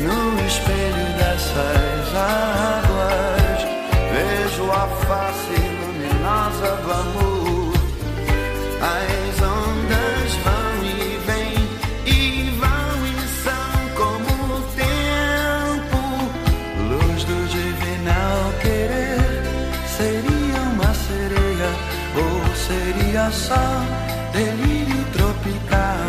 No espelho dessas águas, vejo a face luminosa do amor. Seria só delírio tropical,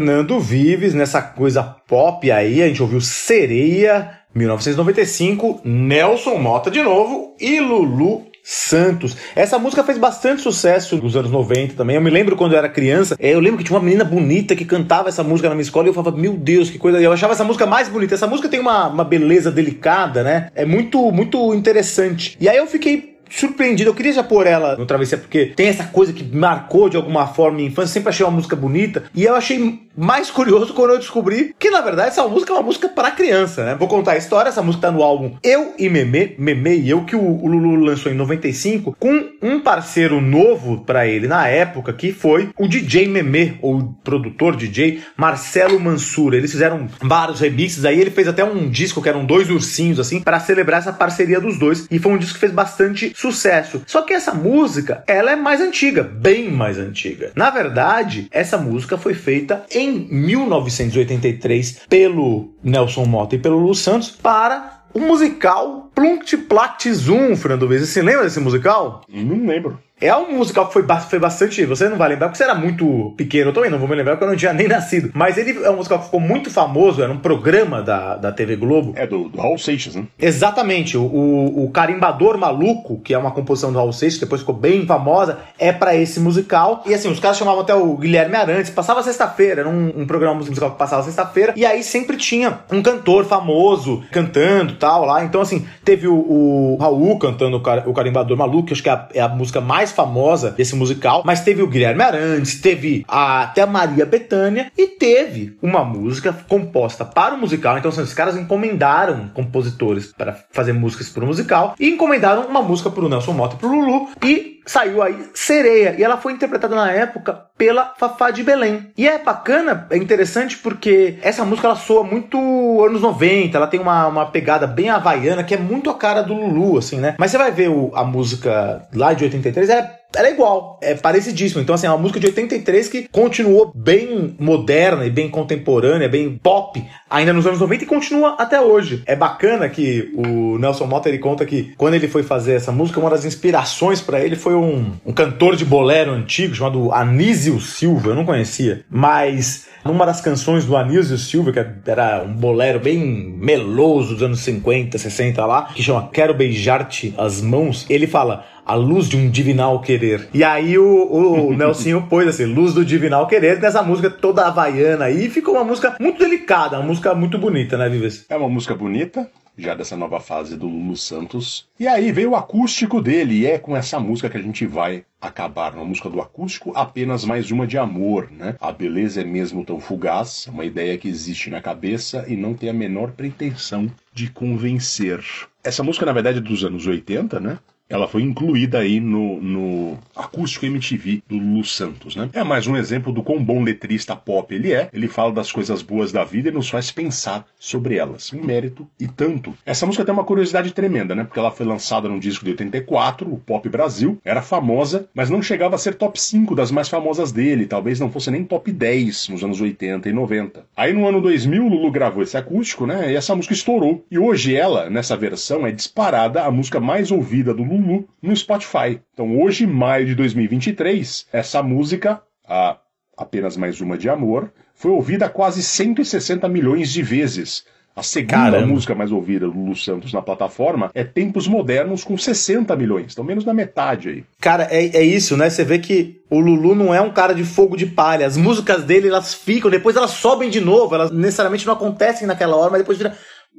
Fernando Vives, nessa coisa pop aí, a gente ouviu Sereia, 1995, Nelson Mota de novo e Lulu Santos. Essa música fez bastante sucesso nos anos 90 também. Eu me lembro quando eu era criança, é, eu lembro que tinha uma menina bonita que cantava essa música na minha escola e eu falava, meu Deus, que coisa. Eu achava essa música mais bonita. Essa música tem uma, uma beleza delicada, né? É muito, muito interessante. E aí eu fiquei surpreendido. Eu queria já pôr ela no Travessia, porque tem essa coisa que marcou de alguma forma minha infância. Sempre achei uma música bonita. E eu achei mais curioso quando eu descobri que, na verdade, essa música é uma música para criança, né? Vou contar a história. Essa música tá no álbum Eu e Meme, Meme e Eu, que o, o Lulu lançou em 95, com um parceiro novo para ele na época, que foi o DJ Meme, ou produtor DJ Marcelo Mansur. Eles fizeram vários remixes aí. Ele fez até um disco que eram dois ursinhos, assim, para celebrar essa parceria dos dois. E foi um disco que fez bastante sucesso. Só que essa música, ela é mais antiga, bem mais antiga. Na verdade, essa música foi feita em 1983 pelo Nelson Mota e pelo Lu Santos para o musical Plunct Plact Zoom, Fernando Vez. Você lembra desse musical? Não lembro. É um musical que foi, foi bastante. Você não vai lembrar porque você era muito pequeno. Eu também não vou me lembrar porque eu não tinha nem nascido. Mas ele é um musical que ficou muito famoso. Era um programa da, da TV Globo. É do, do Raul Seixas, né? Exatamente. O, o, Carimbador Maluco, que é uma composição do Raul Seixas, que depois ficou bem famosa, é pra esse musical. E assim, os caras chamavam até o Guilherme Arantes. Passava sexta-feira. Era um, um programa musical que passava sexta-feira. E aí sempre tinha um cantor famoso cantando tal lá. Então, assim, teve o, o Raul cantando o, Car- o Carimbador Maluco, que acho que é a, é a música mais famosa desse musical. Mas teve o Guilherme Arantes, teve a, até a Maria Bethânia e teve uma música composta para o musical. Então, assim, os caras encomendaram compositores para fazer músicas para o musical e encomendaram uma música para o Nelson Mota e para o Lulu e saiu aí Sereia e ela foi interpretada na época pela Fafá de Belém. E é bacana, é interessante porque essa música ela soa muito anos 90, ela tem uma, uma pegada bem havaiana que é muito a cara do Lulu, assim, né? Mas você vai ver o- a música lá de 83, é ela é igual, é parecidíssimo. Então, assim, é uma música de 83 que continuou bem moderna e bem contemporânea, bem pop, ainda nos anos 90 e continua até hoje. É bacana que o Nelson Mota ele conta que quando ele foi fazer essa música, uma das inspirações pra ele foi um, um cantor de bolero antigo chamado Anísio Silva, eu não conhecia, mas numa das canções do Anísio Silva, que era um bolero bem meloso dos anos 50, 60 lá, que chama Quero Beijar-te as Mãos, ele fala a luz de um divinal querer. E aí o, o Nelsinho pôs assim, luz do divinal querer, nessa música toda havaiana aí, ficou uma música muito delicada, uma música muito bonita, né, Vives? É uma música bonita, já dessa nova fase do Lulu Santos. E aí veio o acústico dele, e é com essa música que a gente vai acabar. Uma música do acústico, apenas mais uma de amor, né? A beleza é mesmo tão fugaz, uma ideia que existe na cabeça e não tem a menor pretensão de convencer. Essa música, na verdade, é dos anos 80, né? Ela foi incluída aí no, no acústico MTV do Lulu Santos, né? É mais um exemplo do quão bom letrista pop ele é. Ele fala das coisas boas da vida e nos faz pensar sobre elas. Um mérito e tanto. Essa música tem uma curiosidade tremenda, né? Porque ela foi lançada num disco de 84, o Pop Brasil. Era famosa, mas não chegava a ser top 5 das mais famosas dele. Talvez não fosse nem top 10 nos anos 80 e 90. Aí no ano 2000, o Lulu gravou esse acústico, né? E essa música estourou. E hoje ela, nessa versão, é disparada a música mais ouvida do Lulu no Spotify. Então hoje, maio de 2023, essa música, a Apenas Mais Uma de Amor, foi ouvida quase 160 milhões de vezes. A segunda Caramba. música mais ouvida do Lulu Santos na plataforma é Tempos Modernos com 60 milhões, então menos da metade aí. Cara, é, é isso, né? Você vê que o Lulu não é um cara de fogo de palha. As músicas dele, elas ficam, depois elas sobem de novo. Elas necessariamente não acontecem naquela hora, mas depois vira,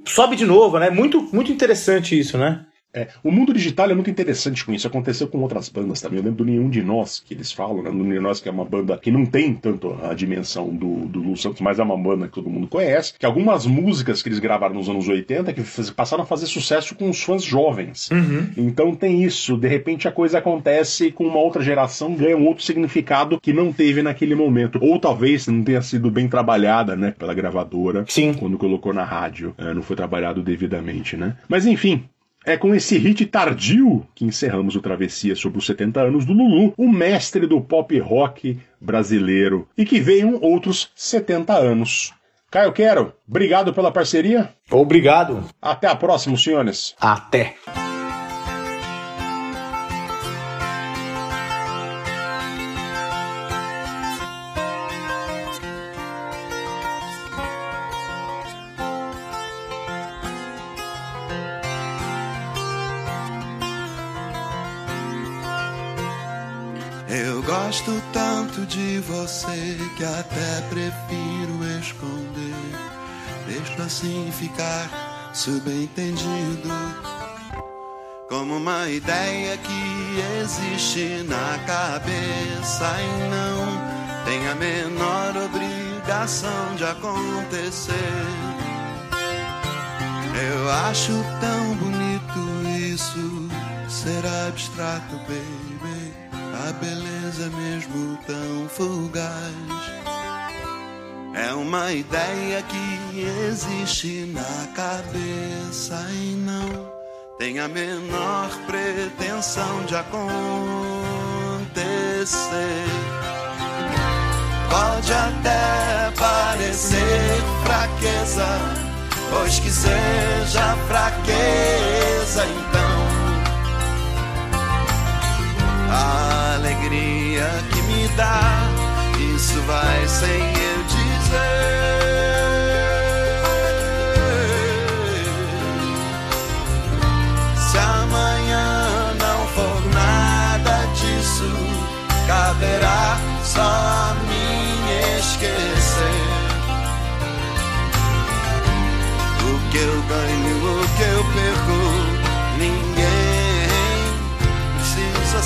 sobe de novo, né? Muito, muito interessante isso, né? É, o mundo digital é muito interessante com isso. Aconteceu com outras bandas também. Eu lembro do Nenhum de Nós, que eles falam, né? Do Nenhum de Nós, que é uma banda que não tem tanto a dimensão do, do Lulu Santos, mas é uma banda que todo mundo conhece. Que algumas músicas que eles gravaram nos anos 80 que passaram a fazer sucesso com os fãs jovens. Então tem isso. De repente a coisa acontece com uma outra geração, ganha um outro significado que não teve naquele momento. Ou talvez não tenha sido bem trabalhada, né? Pela gravadora Sim. quando colocou na rádio. É, não foi trabalhado devidamente, né? Mas enfim. É com esse hit tardio que encerramos o Travessia sobre os 70 anos do Lulu, o mestre do pop rock brasileiro, e que venham outros 70 anos. Caio Quero, obrigado pela parceria. Obrigado. Até a próxima, senhores. Até. Que até prefiro esconder. Deixo assim ficar subentendido. Como uma ideia que existe na cabeça e não tem a menor obrigação de acontecer. Eu acho tão bonito isso ser abstrato, baby. A beleza mesmo tão fugaz. É uma ideia que existe na cabeça e não tem a menor pretensão de acontecer. Pode até parecer fraqueza, pois que seja fraqueza então a alegria que me dá, isso vai sem eu.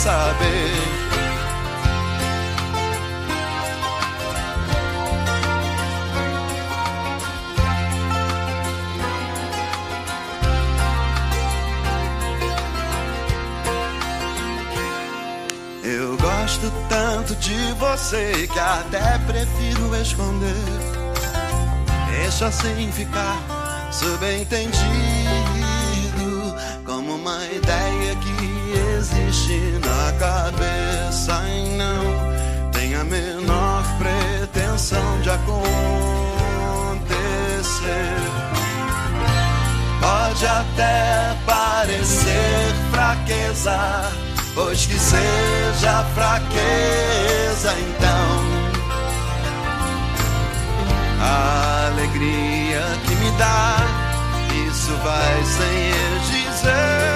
Saber. Eu gosto tanto de você que até prefiro esconder. Deixa assim ficar subentendido como uma ideia que existe na cabeça e não tem a menor pretensão de acontecer. Pode até parecer fraqueza, pois que seja fraqueza então. A alegria que me dá, isso vai sem eu dizer.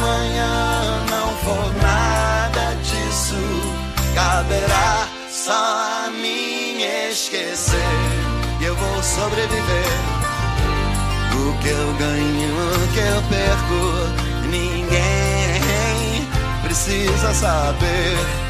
Amanhã não for nada disso, caberá só a mim esquecer. E eu vou sobreviver. O que eu ganho, o que eu perco, ninguém precisa saber.